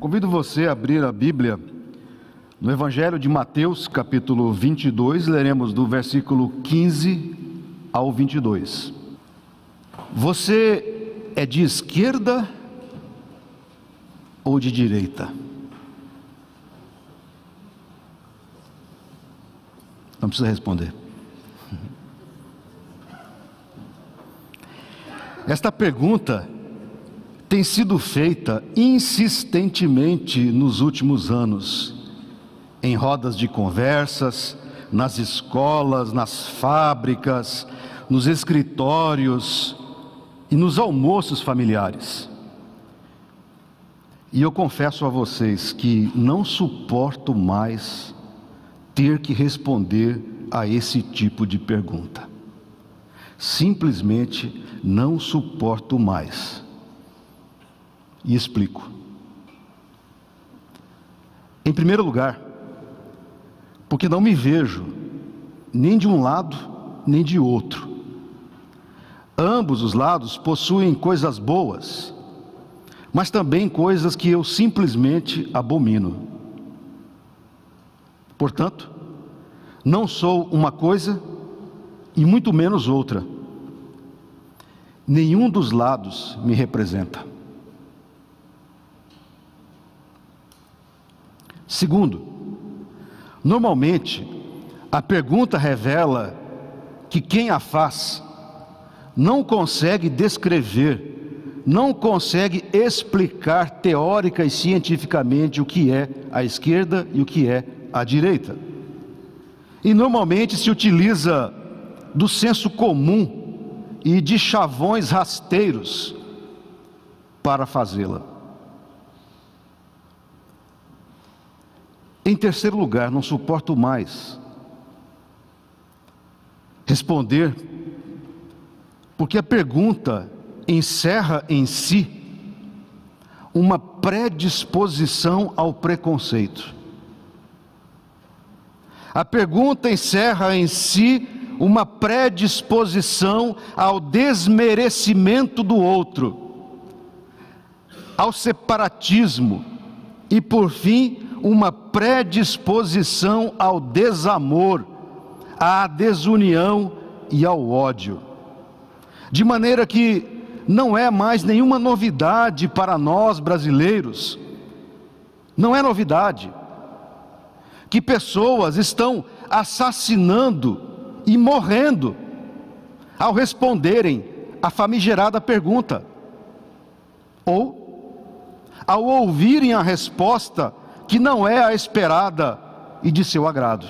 Convido você a abrir a Bíblia no Evangelho de Mateus, capítulo 22, leremos do versículo 15 ao 22. Você é de esquerda ou de direita? Não precisa responder. Esta pergunta tem sido feita insistentemente nos últimos anos, em rodas de conversas, nas escolas, nas fábricas, nos escritórios e nos almoços familiares. E eu confesso a vocês que não suporto mais ter que responder a esse tipo de pergunta. Simplesmente não suporto mais. E explico. Em primeiro lugar, porque não me vejo nem de um lado nem de outro. Ambos os lados possuem coisas boas, mas também coisas que eu simplesmente abomino. Portanto, não sou uma coisa e muito menos outra. Nenhum dos lados me representa. Segundo, normalmente a pergunta revela que quem a faz não consegue descrever, não consegue explicar teórica e cientificamente o que é a esquerda e o que é a direita. E normalmente se utiliza do senso comum e de chavões rasteiros para fazê-la. Em terceiro lugar, não suporto mais responder, porque a pergunta encerra em si uma predisposição ao preconceito. A pergunta encerra em si uma predisposição ao desmerecimento do outro, ao separatismo e, por fim, uma predisposição ao desamor, à desunião e ao ódio. De maneira que não é mais nenhuma novidade para nós brasileiros, não é novidade que pessoas estão assassinando e morrendo ao responderem a famigerada pergunta, ou ao ouvirem a resposta que não é a esperada e de seu agrado.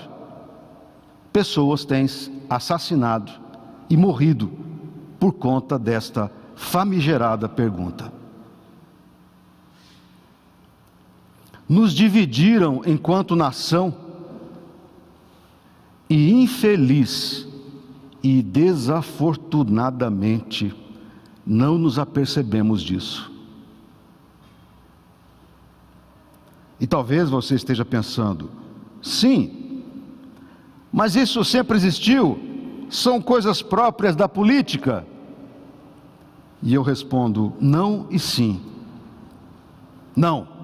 Pessoas têm assassinado e morrido por conta desta famigerada pergunta. nos dividiram enquanto nação, e infeliz e desafortunadamente não nos apercebemos disso. E talvez você esteja pensando, sim, mas isso sempre existiu, são coisas próprias da política. E eu respondo, não e sim. Não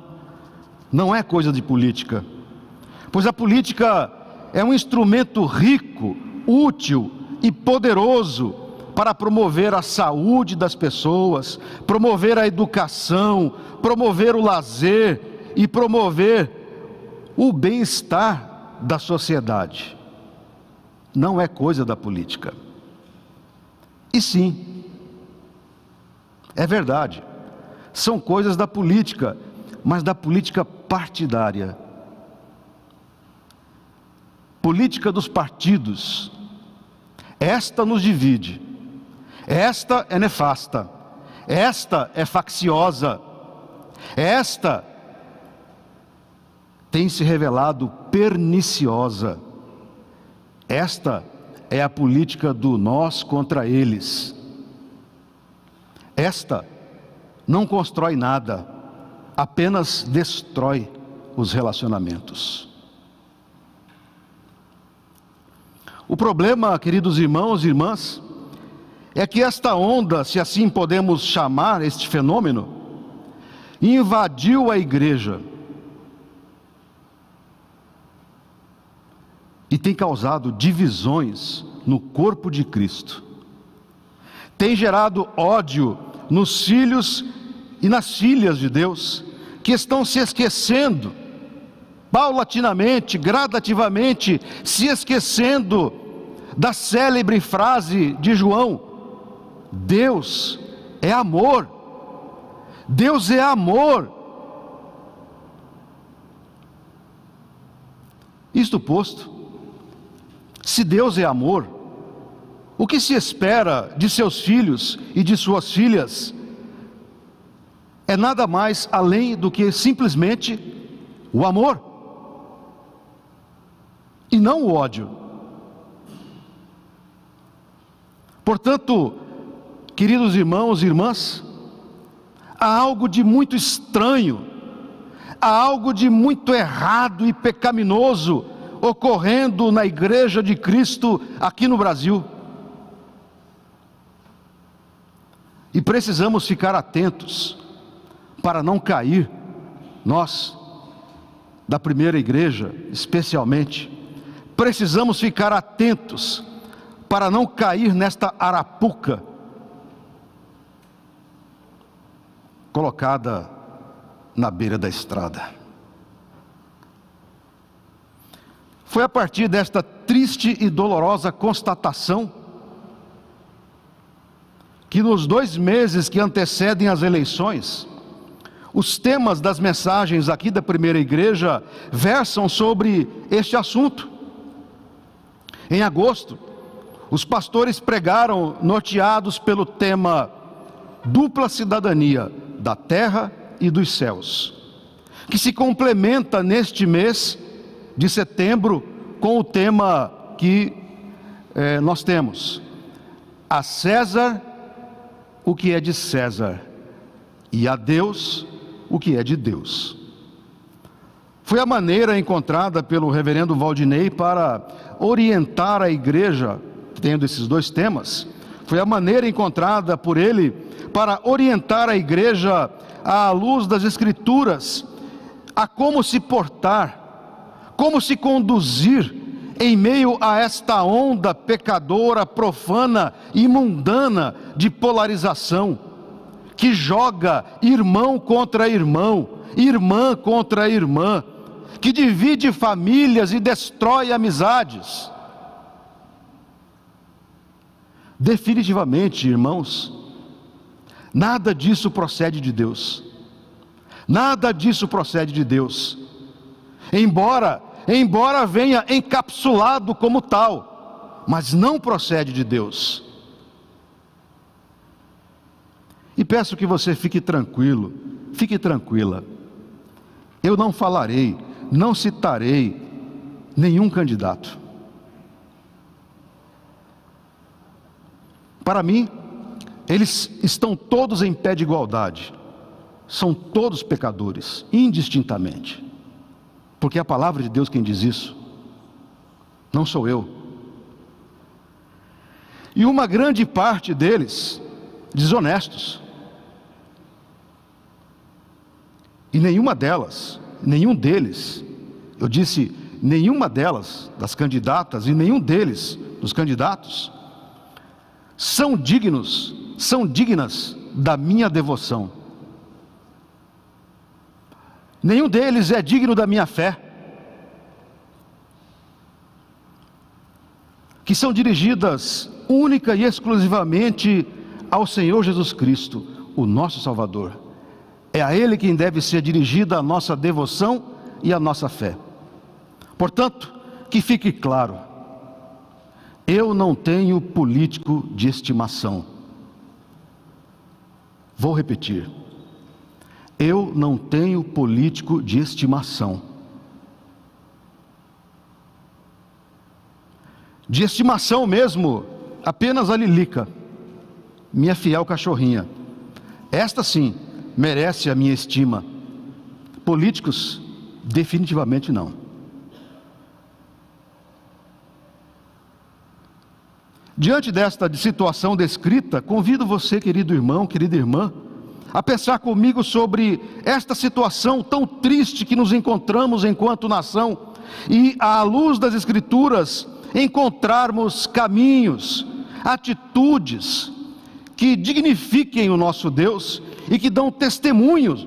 não é coisa de política, pois a política é um instrumento rico, útil e poderoso para promover a saúde das pessoas, promover a educação, promover o lazer e promover o bem-estar da sociedade. Não é coisa da política. E sim, é verdade, são coisas da política mas da política partidária. Política dos partidos. Esta nos divide. Esta é nefasta. Esta é facciosa. Esta tem se revelado perniciosa. Esta é a política do nós contra eles. Esta não constrói nada apenas destrói os relacionamentos. O problema, queridos irmãos e irmãs, é que esta onda, se assim podemos chamar este fenômeno, invadiu a igreja e tem causado divisões no corpo de Cristo, tem gerado ódio nos filhos e nas filhas de Deus, que estão se esquecendo, paulatinamente, gradativamente, se esquecendo da célebre frase de João: Deus é amor. Deus é amor. Isto posto, se Deus é amor, o que se espera de seus filhos e de suas filhas é nada mais além do que simplesmente o amor e não o ódio. Portanto, queridos irmãos e irmãs, há algo de muito estranho, há algo de muito errado e pecaminoso ocorrendo na igreja de Cristo aqui no Brasil. E precisamos ficar atentos para não cair, nós, da primeira igreja, especialmente, precisamos ficar atentos para não cair nesta arapuca colocada na beira da estrada. Foi a partir desta triste e dolorosa constatação que nos dois meses que antecedem as eleições, os temas das mensagens aqui da primeira igreja versam sobre este assunto. Em agosto, os pastores pregaram norteados pelo tema dupla cidadania da terra e dos céus, que se complementa neste mês de setembro com o tema que eh, nós temos: a César o que é de César e a Deus o que é de Deus. Foi a maneira encontrada pelo reverendo Valdinei para orientar a igreja, tendo esses dois temas, foi a maneira encontrada por ele para orientar a igreja à luz das Escrituras, a como se portar, como se conduzir em meio a esta onda pecadora, profana e mundana de polarização que joga irmão contra irmão, irmã contra irmã, que divide famílias e destrói amizades. Definitivamente, irmãos, nada disso procede de Deus. Nada disso procede de Deus. Embora, embora venha encapsulado como tal, mas não procede de Deus. E peço que você fique tranquilo, fique tranquila. Eu não falarei, não citarei nenhum candidato. Para mim, eles estão todos em pé de igualdade. São todos pecadores, indistintamente. Porque é a palavra de Deus quem diz isso. Não sou eu. E uma grande parte deles desonestos. E nenhuma delas, nenhum deles, eu disse, nenhuma delas, das candidatas, e nenhum deles, dos candidatos, são dignos, são dignas da minha devoção. Nenhum deles é digno da minha fé. Que são dirigidas única e exclusivamente ao Senhor Jesus Cristo, o nosso Salvador. É a Ele quem deve ser dirigida a nossa devoção e a nossa fé. Portanto, que fique claro, eu não tenho político de estimação. Vou repetir. Eu não tenho político de estimação. De estimação mesmo, apenas a Lilica, minha fiel cachorrinha. Esta sim merece a minha estima. Políticos, definitivamente não. Diante desta situação descrita, convido você, querido irmão, querida irmã, a pensar comigo sobre esta situação tão triste que nos encontramos enquanto nação e, à luz das Escrituras, encontrarmos caminhos, atitudes que dignifiquem o nosso Deus e que dão testemunhos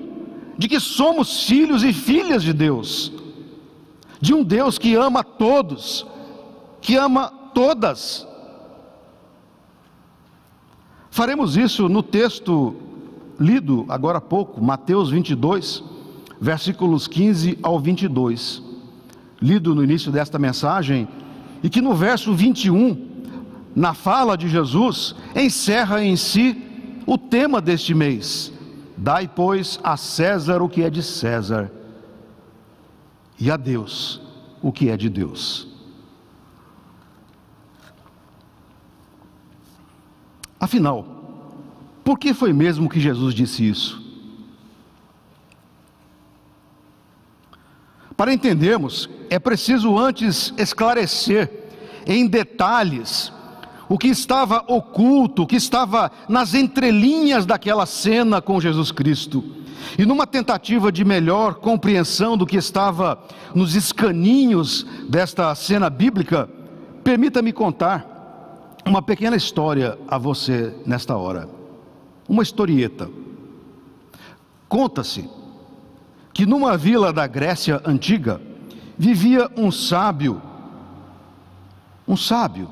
de que somos filhos e filhas de Deus, de um Deus que ama todos, que ama todas. Faremos isso no texto lido agora há pouco, Mateus 22, versículos 15 ao 22, lido no início desta mensagem, e que no verso 21, na fala de Jesus, encerra em si o tema deste mês: Dai, pois, a César o que é de César, e a Deus o que é de Deus. Afinal, por que foi mesmo que Jesus disse isso? Para entendermos, é preciso antes esclarecer em detalhes o que estava oculto, o que estava nas entrelinhas daquela cena com Jesus Cristo. E numa tentativa de melhor compreensão do que estava nos escaninhos desta cena bíblica, permita-me contar uma pequena história a você nesta hora. Uma historieta. Conta-se que numa vila da Grécia antiga vivia um sábio, um sábio,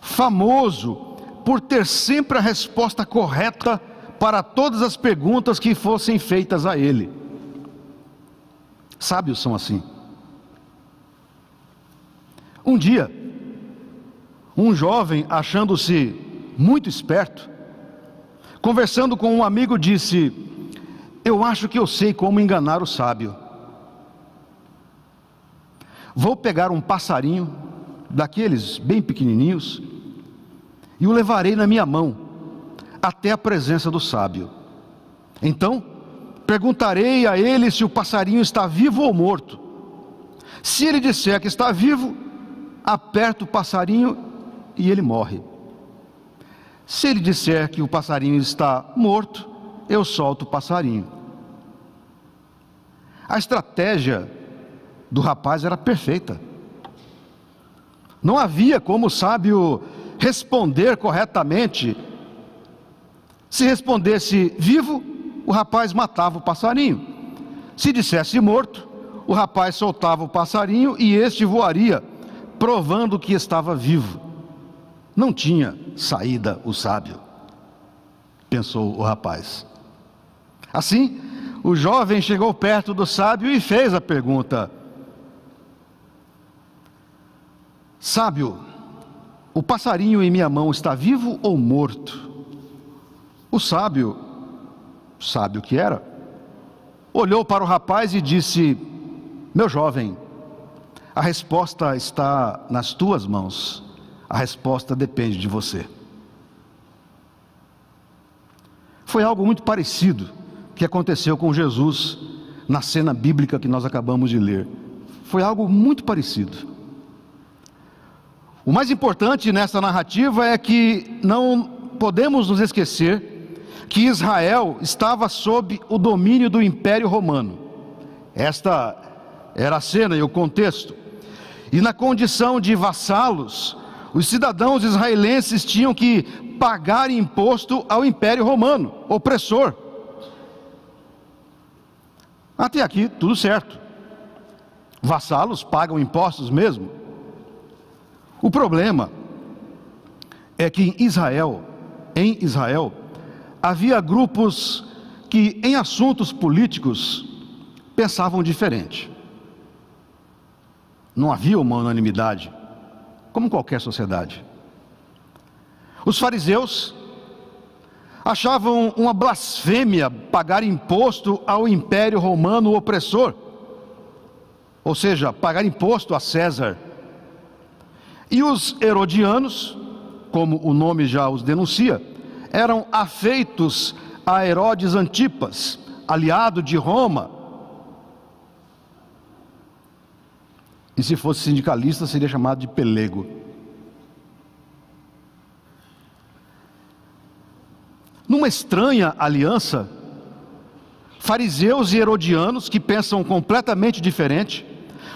famoso por ter sempre a resposta correta para todas as perguntas que fossem feitas a ele. Sábios são assim. Um dia, um jovem, achando-se muito esperto, conversando com um amigo, disse: Eu acho que eu sei como enganar o sábio. Vou pegar um passarinho, daqueles bem pequenininhos, e o levarei na minha mão, até a presença do sábio. Então, perguntarei a ele se o passarinho está vivo ou morto. Se ele disser que está vivo, aperto o passarinho e ele morre. Se ele disser que o passarinho está morto, eu solto o passarinho. A estratégia do rapaz era perfeita. Não havia como o sábio responder corretamente. Se respondesse vivo, o rapaz matava o passarinho. Se dissesse morto, o rapaz soltava o passarinho e este voaria, provando que estava vivo. Não tinha saída o sábio, pensou o rapaz. Assim, o jovem chegou perto do sábio e fez a pergunta: Sábio, o passarinho em minha mão está vivo ou morto? O sábio, sábio que era, olhou para o rapaz e disse: Meu jovem, a resposta está nas tuas mãos. A resposta depende de você. Foi algo muito parecido que aconteceu com Jesus na cena bíblica que nós acabamos de ler. Foi algo muito parecido. O mais importante nessa narrativa é que não podemos nos esquecer que Israel estava sob o domínio do Império Romano. Esta era a cena e o contexto. E na condição de vassalos, os cidadãos israelenses tinham que pagar imposto ao Império Romano, opressor. Até aqui, tudo certo. Vassalos pagam impostos mesmo. O problema é que em Israel, em Israel, havia grupos que em assuntos políticos pensavam diferente. Não havia uma unanimidade como qualquer sociedade. Os fariseus achavam uma blasfêmia pagar imposto ao império romano opressor, ou seja, pagar imposto a César. E os herodianos, como o nome já os denuncia, eram afeitos a Herodes Antipas, aliado de Roma, E se fosse sindicalista, seria chamado de pelego. Numa estranha aliança, fariseus e herodianos, que pensam completamente diferente,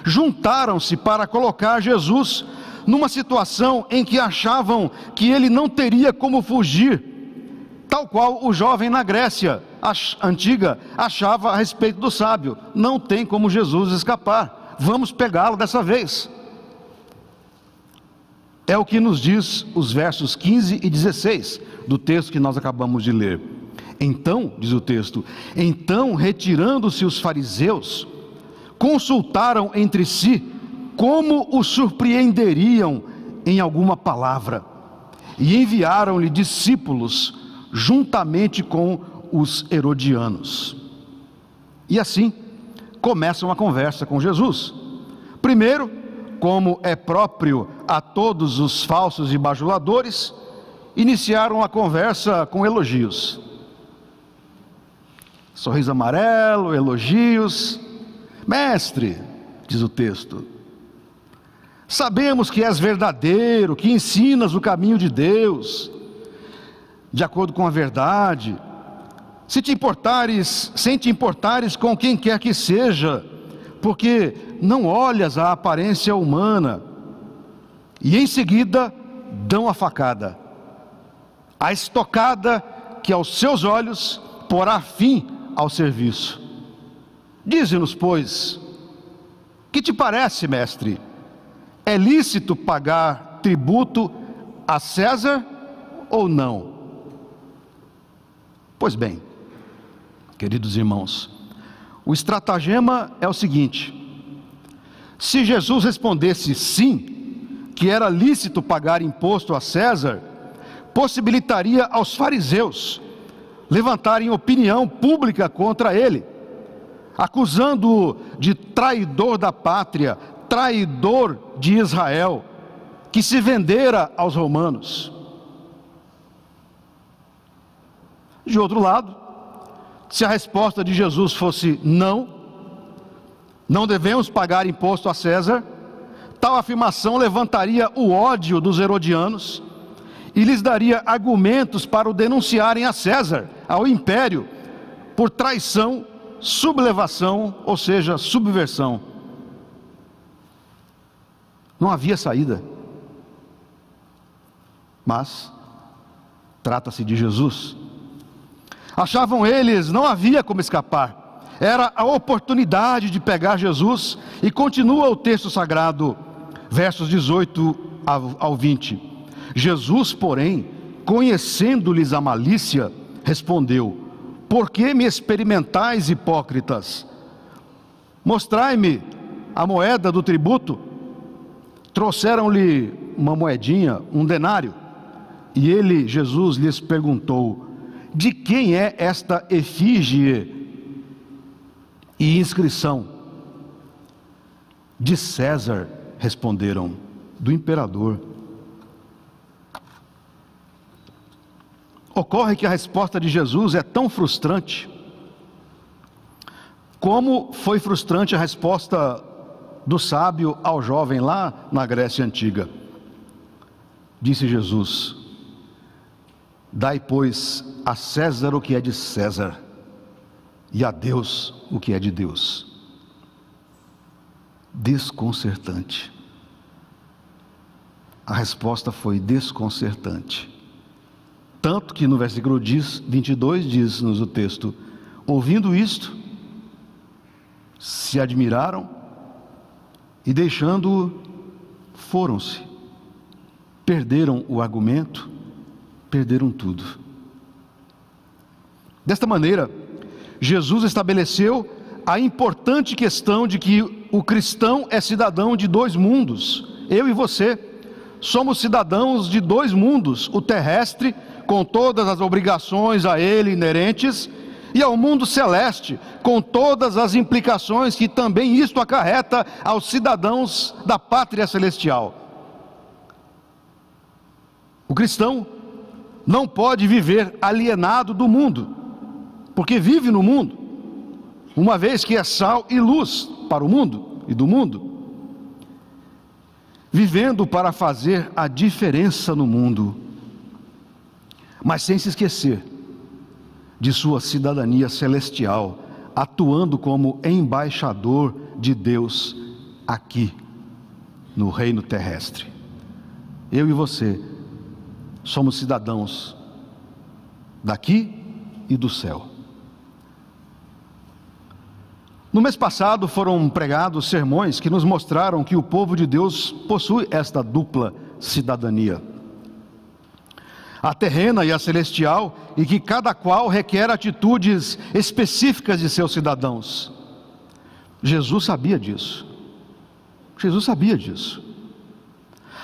juntaram-se para colocar Jesus numa situação em que achavam que ele não teria como fugir, tal qual o jovem na Grécia antiga achava a respeito do sábio: não tem como Jesus escapar, vamos pegá-lo dessa vez. É o que nos diz os versos 15 e 16 do texto que nós acabamos de ler. Então, diz o texto, então retirando-se os fariseus, consultaram entre si como o surpreenderiam em alguma palavra, e enviaram-lhe discípulos juntamente com os herodianos. E assim começa uma conversa com Jesus. Primeiro, como é próprio a todos os falsos e bajuladores, iniciaram a conversa com elogios. Sorriso amarelo, elogios. Mestre, diz o texto, sabemos que és verdadeiro, que ensinas o caminho de Deus, de acordo com a verdade. Se te importares, sem te importares com quem quer que seja, porque não olhas a aparência humana, e em seguida dão a facada, a estocada que aos seus olhos porá fim ao serviço. Dize-nos, pois, que te parece, mestre? É lícito pagar tributo a César ou não? Pois bem, queridos irmãos, o estratagema é o seguinte: se Jesus respondesse sim, que era lícito pagar imposto a César, possibilitaria aos fariseus levantarem opinião pública contra ele, acusando-o de traidor da pátria, traidor de Israel, que se vendera aos romanos. De outro lado, se a resposta de Jesus fosse não, não devemos pagar imposto a César, tal afirmação levantaria o ódio dos herodianos e lhes daria argumentos para o denunciarem a César, ao império, por traição, sublevação, ou seja, subversão. Não havia saída. Mas trata-se de Jesus. Achavam eles, não havia como escapar. Era a oportunidade de pegar Jesus, e continua o texto sagrado, versos 18 ao 20. Jesus, porém, conhecendo-lhes a malícia, respondeu: Por que me experimentais, hipócritas? Mostrai-me a moeda do tributo. Trouxeram-lhe uma moedinha, um denário, e ele, Jesus, lhes perguntou: de quem é esta efígie e inscrição? De César, responderam, do imperador. Ocorre que a resposta de Jesus é tão frustrante, como foi frustrante a resposta do sábio ao jovem lá na Grécia Antiga. Disse Jesus: Dai, pois, a César o que é de César, e a Deus o que é de Deus. Desconcertante. A resposta foi desconcertante. Tanto que no versículo 22 diz-nos o texto: ouvindo isto, se admiraram e deixando-o, foram-se. Perderam o argumento, perderam tudo. Desta maneira, Jesus estabeleceu a importante questão de que o cristão é cidadão de dois mundos. Eu e você somos cidadãos de dois mundos: o terrestre, com todas as obrigações a ele inerentes, e ao mundo celeste, com todas as implicações que também isto acarreta aos cidadãos da pátria celestial. O cristão não pode viver alienado do mundo, porque vive no mundo, uma vez que é sal e luz para o mundo e do mundo, vivendo para fazer a diferença no mundo, mas sem se esquecer de sua cidadania celestial, atuando como embaixador de Deus aqui no reino terrestre. Eu e você somos cidadãos daqui e do céu. No mês passado foram pregados sermões que nos mostraram que o povo de Deus possui esta dupla cidadania. A terrena e a celestial, e que cada qual requer atitudes específicas de seus cidadãos. Jesus sabia disso. Jesus sabia disso.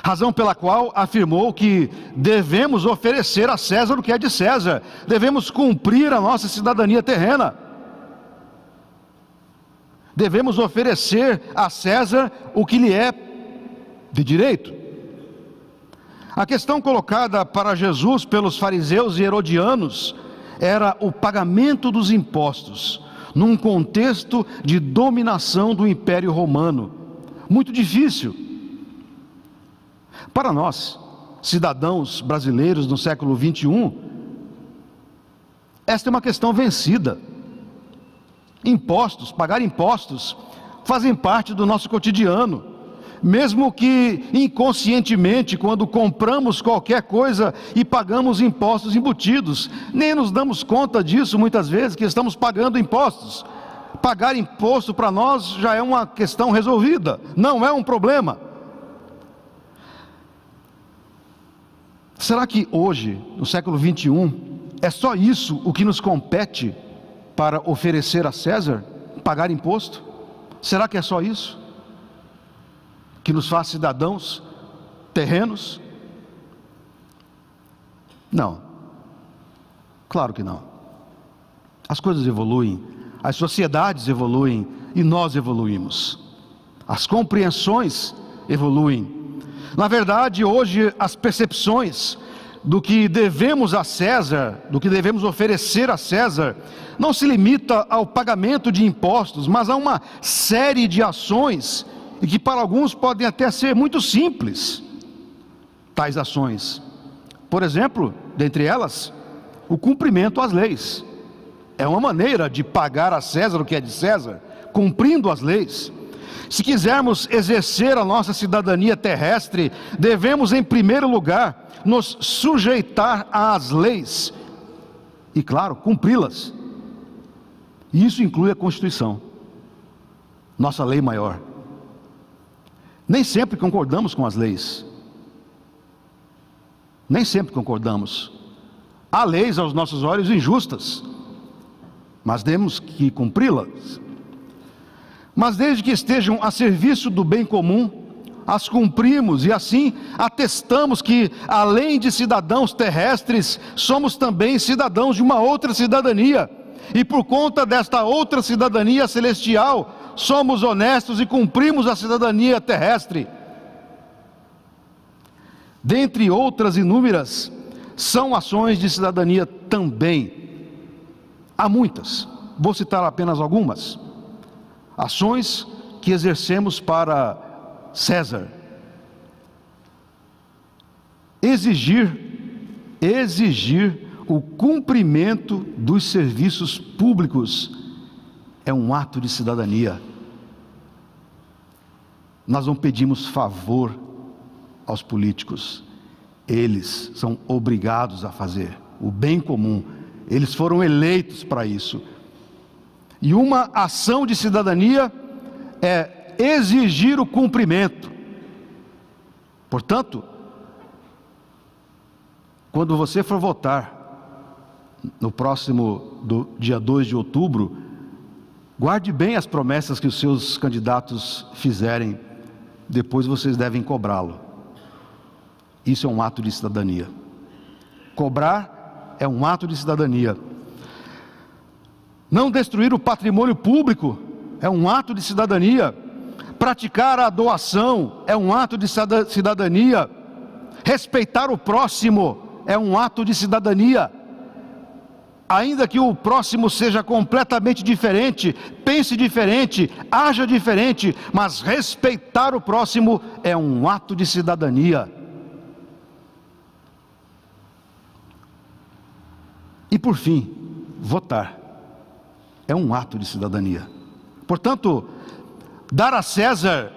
Razão pela qual afirmou que devemos oferecer a César o que é de César, devemos cumprir a nossa cidadania terrena devemos oferecer a César o que lhe é de direito. A questão colocada para Jesus pelos fariseus e herodianos era o pagamento dos impostos, num contexto de dominação do Império Romano. Muito difícil. Para nós, cidadãos brasileiros no século 21, esta é uma questão vencida. Impostos, pagar impostos, fazem parte do nosso cotidiano. Mesmo que inconscientemente, quando compramos qualquer coisa e pagamos impostos embutidos, nem nos damos conta disso muitas vezes, que estamos pagando impostos. Pagar imposto para nós já é uma questão resolvida, não é um problema. Será que hoje, no século 21, é só isso o que nos compete? para oferecer a César, pagar imposto? Será que é só isso? Que nos faz cidadãos terrenos? Não. Claro que não. As coisas evoluem, as sociedades evoluem e nós evoluímos. As compreensões evoluem. Na verdade, hoje as percepções do que devemos a César, do que devemos oferecer a César, não se limita ao pagamento de impostos, mas a uma série de ações, e que para alguns podem até ser muito simples, tais ações. Por exemplo, dentre elas, o cumprimento às leis. É uma maneira de pagar a César o que é de César, cumprindo as leis. Se quisermos exercer a nossa cidadania terrestre, devemos, em primeiro lugar, nos sujeitar às leis e, claro, cumpri-las. Isso inclui a Constituição, nossa lei maior. Nem sempre concordamos com as leis. Nem sempre concordamos. Há leis aos nossos olhos injustas, mas temos que cumpri-las. Mas desde que estejam a serviço do bem comum, as cumprimos e assim atestamos que, além de cidadãos terrestres, somos também cidadãos de uma outra cidadania e por conta desta outra cidadania celestial, somos honestos e cumprimos a cidadania terrestre. Dentre outras inúmeras, são ações de cidadania também. Há muitas, vou citar apenas algumas. Ações que exercemos para César. Exigir, exigir o cumprimento dos serviços públicos é um ato de cidadania. Nós não pedimos favor aos políticos, eles são obrigados a fazer o bem comum, eles foram eleitos para isso. E uma ação de cidadania é exigir o cumprimento. Portanto, quando você for votar, no próximo do dia 2 de outubro, guarde bem as promessas que os seus candidatos fizerem, depois vocês devem cobrá-lo. Isso é um ato de cidadania. Cobrar é um ato de cidadania. Não destruir o patrimônio público é um ato de cidadania. Praticar a doação é um ato de cidadania. Respeitar o próximo é um ato de cidadania ainda que o próximo seja completamente diferente, pense diferente, haja diferente, mas respeitar o próximo é um ato de cidadania. E por fim, votar. É um ato de cidadania. Portanto, dar a César,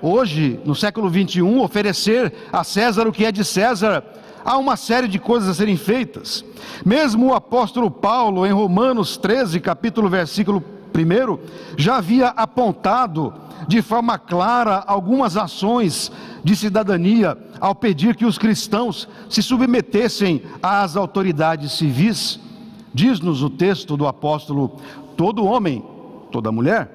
hoje, no século 21, oferecer a César o que é de César, há uma série de coisas a serem feitas. Mesmo o apóstolo Paulo, em Romanos 13, capítulo, versículo 1, já havia apontado de forma clara algumas ações de cidadania ao pedir que os cristãos se submetessem às autoridades civis. Diz-nos o texto do apóstolo: todo homem, toda mulher,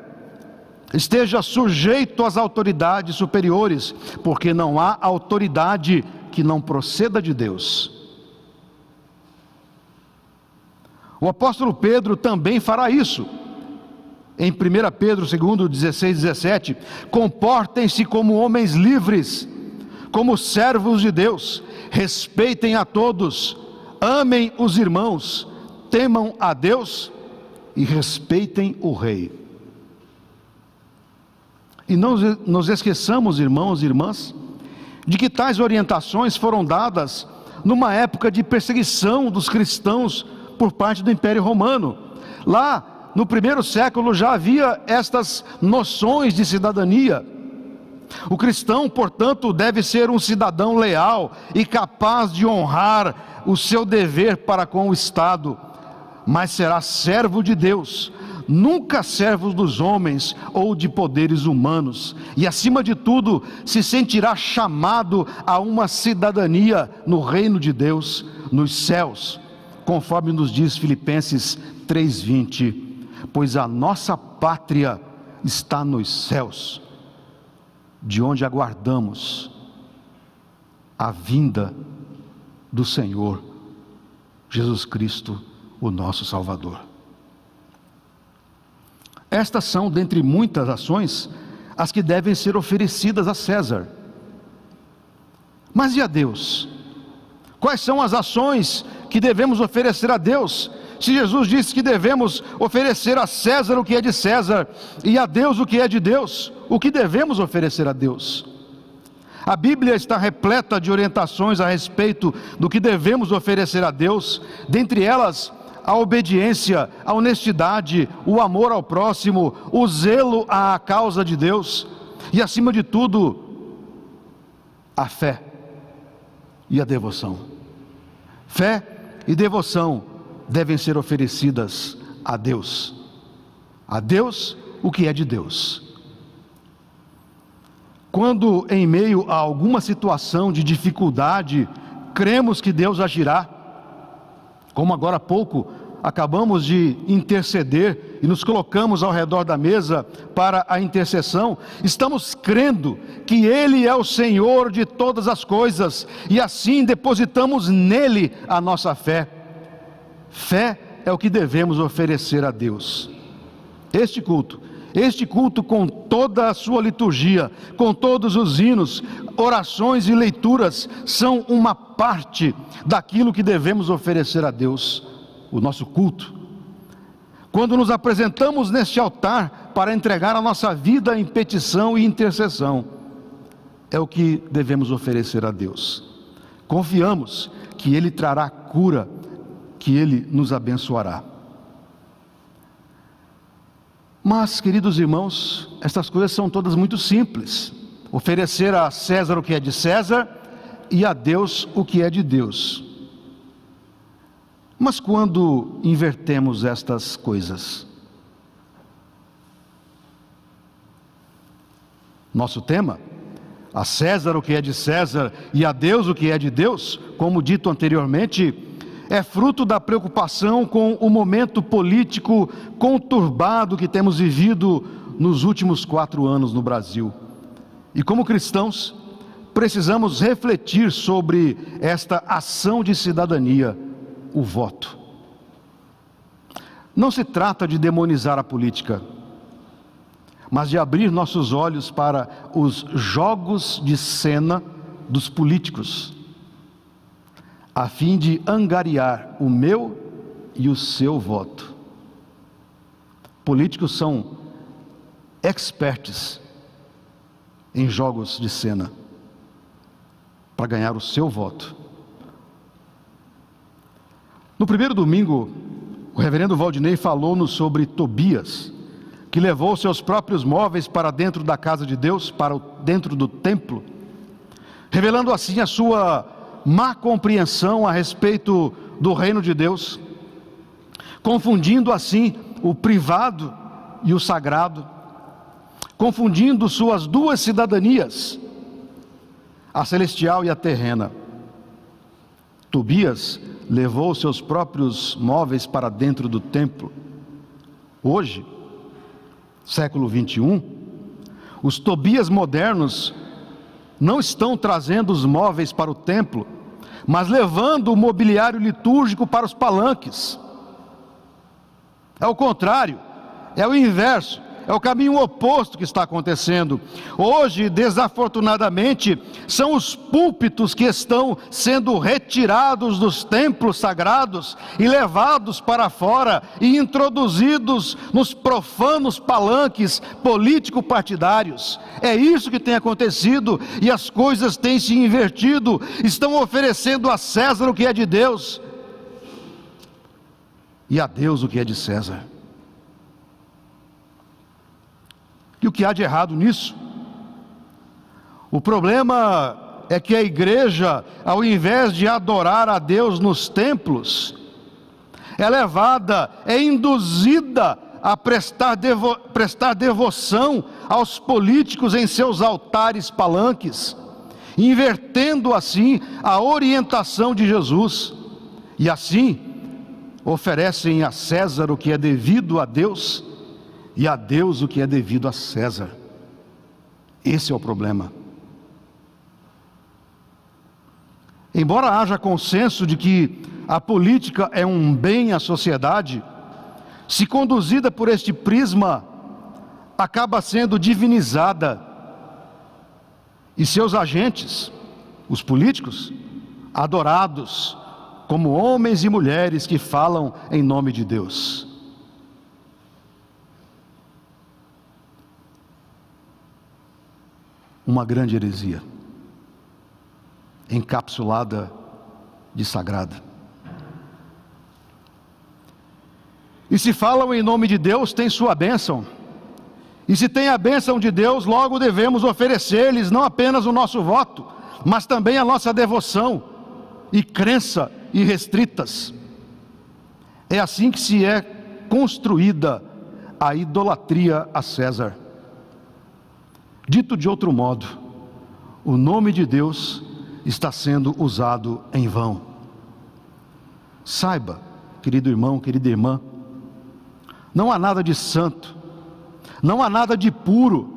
esteja sujeito às autoridades superiores, porque não há autoridade que não proceda de Deus. O apóstolo Pedro também fará isso. Em 1 Pedro 2, 16, 17: comportem-se como homens livres, como servos de Deus, respeitem a todos, amem os irmãos, temam a Deus e respeitem o Rei. E não nos esqueçamos, irmãos e irmãs, de que tais orientações foram dadas numa época de perseguição dos cristãos por parte do Império Romano. Lá, no primeiro século, já havia estas noções de cidadania. O cristão, portanto, deve ser um cidadão leal e capaz de honrar o seu dever para com o Estado, mas será servo de Deus, nunca servos dos homens ou de poderes humanos, e acima de tudo, se sentirá chamado a uma cidadania no reino de Deus, nos céus, conforme nos diz Filipenses 3:20, pois a nossa pátria está nos céus, de onde aguardamos a vinda do Senhor Jesus Cristo, o nosso Salvador. Estas são, dentre muitas ações, as que devem ser oferecidas a César. Mas e a Deus? Quais são as ações que devemos oferecer a Deus? Se Jesus disse que devemos oferecer a César o que é de César e a Deus o que é de Deus, o que devemos oferecer a Deus? A Bíblia está repleta de orientações a respeito do que devemos oferecer a Deus, dentre elas, a obediência, a honestidade, o amor ao próximo, o zelo à causa de Deus e, acima de tudo, a fé e a devoção. Fé e devoção devem ser oferecidas a Deus. A Deus o que é de Deus. Quando, em meio a alguma situação de dificuldade, cremos que Deus agirá, como agora há pouco acabamos de interceder e nos colocamos ao redor da mesa para a intercessão, estamos crendo que Ele é o Senhor de todas as coisas e assim depositamos nele a nossa fé. Fé é o que devemos oferecer a Deus. Este culto este culto, com toda a sua liturgia, com todos os hinos, orações e leituras, são uma parte daquilo que devemos oferecer a Deus, o nosso culto. Quando nos apresentamos neste altar para entregar a nossa vida em petição e intercessão, é o que devemos oferecer a Deus. Confiamos que Ele trará cura, que Ele nos abençoará. Mas, queridos irmãos, estas coisas são todas muito simples. Oferecer a César o que é de César e a Deus o que é de Deus. Mas quando invertemos estas coisas? Nosso tema? A César o que é de César e a Deus o que é de Deus, como dito anteriormente, é fruto da preocupação com o momento político conturbado que temos vivido nos últimos quatro anos no Brasil. E como cristãos, precisamos refletir sobre esta ação de cidadania, o voto. Não se trata de demonizar a política, mas de abrir nossos olhos para os jogos de cena dos políticos a fim de angariar o meu e o seu voto. Políticos são experts em jogos de cena para ganhar o seu voto. No primeiro domingo O reverendo Valdinei falou-nos sobre Tobias, que levou seus próprios móveis para dentro da casa de Deus, para dentro do templo, revelando assim a sua má compreensão a respeito do reino de Deus, confundindo assim o privado e o sagrado, confundindo suas duas cidadanias, a celestial e a terrena. Tobias levou seus próprios móveis para dentro do templo. Hoje, século 21, os Tobias modernos não estão trazendo os móveis para o templo, mas levando o mobiliário litúrgico para os palanques. É o contrário, é o inverso. É o caminho oposto que está acontecendo. Hoje, desafortunadamente, são os púlpitos que estão sendo retirados dos templos sagrados e levados para fora e introduzidos nos profanos palanques político-partidários. É isso que tem acontecido e as coisas têm se invertido. Estão oferecendo a César o que é de Deus e a Deus o que é de César. E o que há de errado nisso? O problema é que a igreja, ao invés de adorar a Deus nos templos, é levada, é induzida a prestar, devo, prestar devoção aos políticos em seus altares palanques, invertendo assim a orientação de Jesus, e assim oferecem a César o que é devido a Deus e a Deus o que é devido a César. Esse é o problema. Embora haja consenso de que a política é um bem à sociedade, se conduzida por este prisma, acaba sendo divinizada e seus agentes, os políticos, adorados como homens e mulheres que falam em nome de Deus. Uma grande heresia, encapsulada de sagrada. E se falam em nome de Deus, tem sua bênção. E se tem a bênção de Deus, logo devemos oferecer-lhes não apenas o nosso voto, mas também a nossa devoção e crença irrestritas. É assim que se é construída a idolatria a César. Dito de outro modo, o nome de Deus está sendo usado em vão. Saiba, querido irmão, querida irmã, não há nada de santo, não há nada de puro,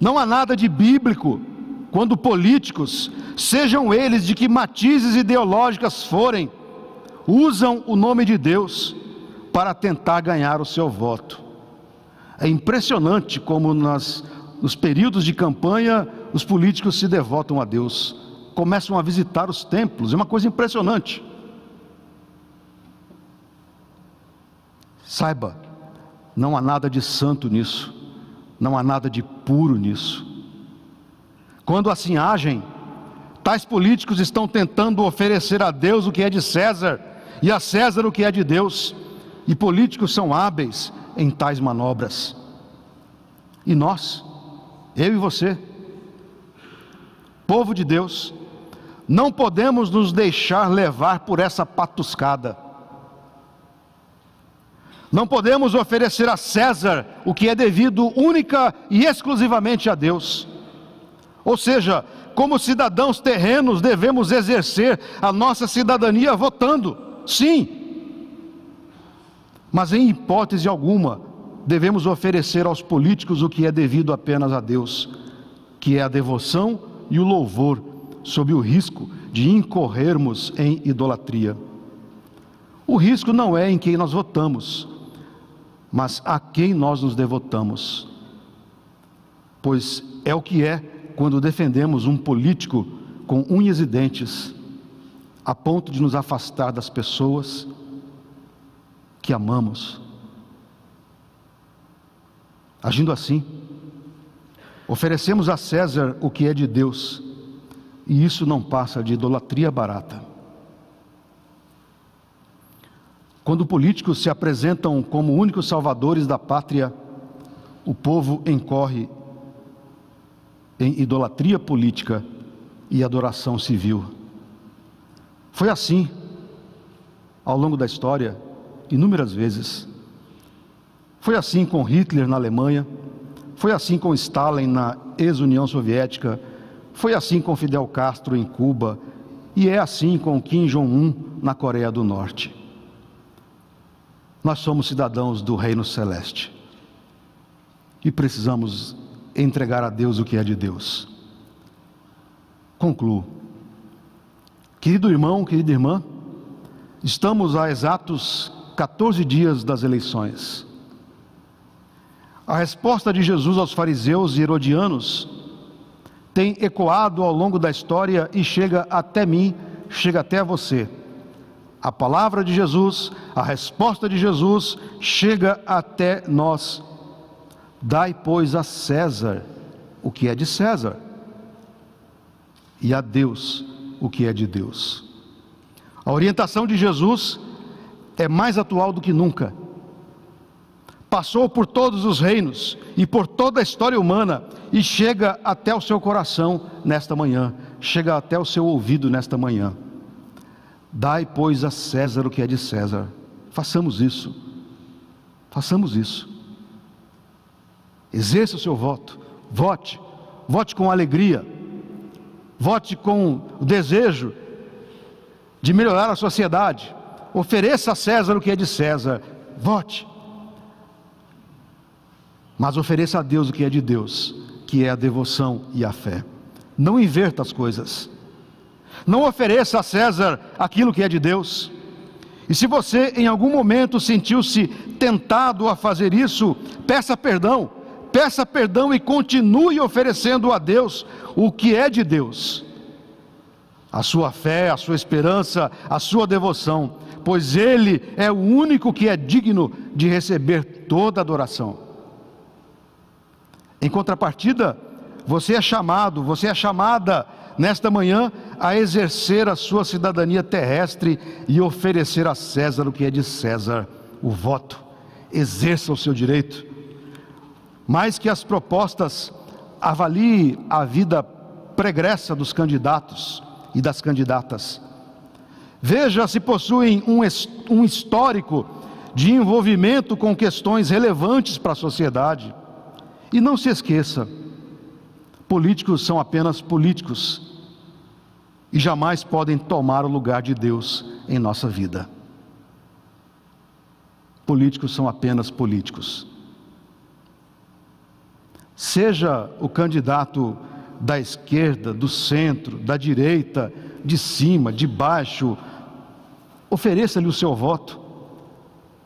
não há nada de bíblico quando políticos, sejam eles de que matizes ideológicas forem, usam o nome de Deus para tentar ganhar o seu voto. É impressionante como nas nos períodos de campanha, os políticos se devotam a Deus, começam a visitar os templos, é uma coisa impressionante. Saiba, não há nada de santo nisso, não há nada de puro nisso. Quando assim agem, tais políticos estão tentando oferecer a Deus o que é de César e a César o que é de Deus, e políticos são hábeis em tais manobras. E nós, eu e você, povo de Deus, não podemos nos deixar levar por essa patuscada. Não podemos oferecer a César o que é devido única e exclusivamente a Deus. Ou seja, como cidadãos terrenos, devemos exercer a nossa cidadania votando, sim, mas em hipótese alguma devemos oferecer aos políticos o que é devido apenas a Deus, que é a devoção e o louvor, sob o risco de incorrermos em idolatria. O risco não é em quem nós votamos, mas a quem nós nos devotamos. Pois é o que é quando defendemos um político com unhas e dentes, a ponto de nos afastar das pessoas que amamos Agindo assim, oferecemos a César o que é de Deus, e isso não passa de idolatria barata. Quando políticos se apresentam como únicos salvadores da pátria, o povo incorre em idolatria política e adoração civil. Foi assim, ao longo da história, inúmeras vezes. Foi assim com Hitler na Alemanha, foi assim com Stalin na ex-União Soviética, foi assim com Fidel Castro em Cuba e é assim com Kim Jong-un na Coreia do Norte. Nós somos cidadãos do Reino Celeste e precisamos entregar a Deus o que é de Deus. Concluo. Querido irmão, querida irmã, estamos a exatos 14 dias das eleições. A resposta de Jesus aos fariseus e herodianos tem ecoado ao longo da história e chega até mim, chega até você. A palavra de Jesus, a resposta de Jesus chega até nós. Dai, pois, a César o que é de César, e a Deus o que é de Deus. A orientação de Jesus é mais atual do que nunca passou por todos os reinos e por toda a história humana e chega até o seu coração nesta manhã, chega até o seu ouvido nesta manhã. Dai, pois, a César o que é de César. Façamos isso. Façamos isso. Exerça o seu voto. Vote. Vote com alegria. Vote com o desejo de melhorar a sociedade. Ofereça a César o que é de César. Vote mas ofereça a Deus o que é de Deus, que é a devoção e a fé. Não inverta as coisas. Não ofereça a César aquilo que é de Deus. E se você em algum momento sentiu-se tentado a fazer isso, peça perdão. Peça perdão e continue oferecendo a Deus o que é de Deus. A sua fé, a sua esperança, a sua devoção, pois Ele é o único que é digno de receber toda adoração. Em contrapartida, você é chamado, você é chamada nesta manhã a exercer a sua cidadania terrestre e oferecer a César o que é de César, o voto. Exerça o seu direito. Mais que as propostas, avalie a vida pregressa dos candidatos e das candidatas. Veja se possuem um, um histórico de envolvimento com questões relevantes para a sociedade e não se esqueça: políticos são apenas políticos e jamais podem tomar o lugar de Deus em nossa vida. Políticos são apenas políticos. Seja o candidato da esquerda, do centro, da direita, de cima, de baixo, ofereça-lhe o seu voto,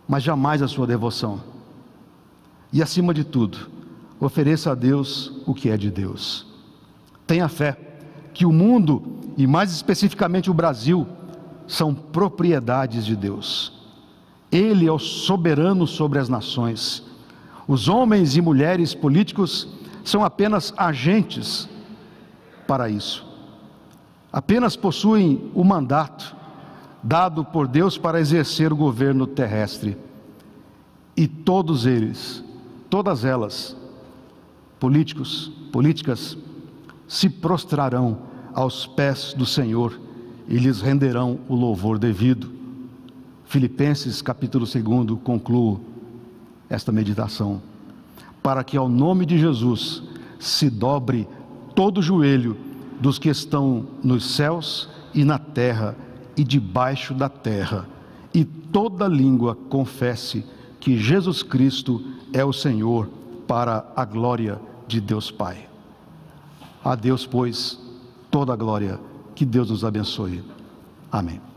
mas jamais a sua devoção. E acima de tudo, ofereça a Deus o que é de Deus. Tenha fé que o mundo, e mais especificamente o Brasil, são propriedades de Deus. Ele é o soberano sobre as nações. Os homens e mulheres políticos são apenas agentes para isso. Apenas possuem o mandato dado por Deus para exercer o governo terrestre. E todos eles, todas elas, políticos, políticas, se prostrarão aos pés do Senhor e lhes renderão o louvor devido. Filipenses capítulo 2 concluo esta meditação. Para que ao nome de Jesus se dobre todo o joelho dos que estão nos céus e na terra e debaixo da terra, e toda língua confesse que Jesus Cristo é o Senhor, para a glória de de Deus Pai. A Deus, pois, toda a glória. Que Deus nos abençoe. Amém.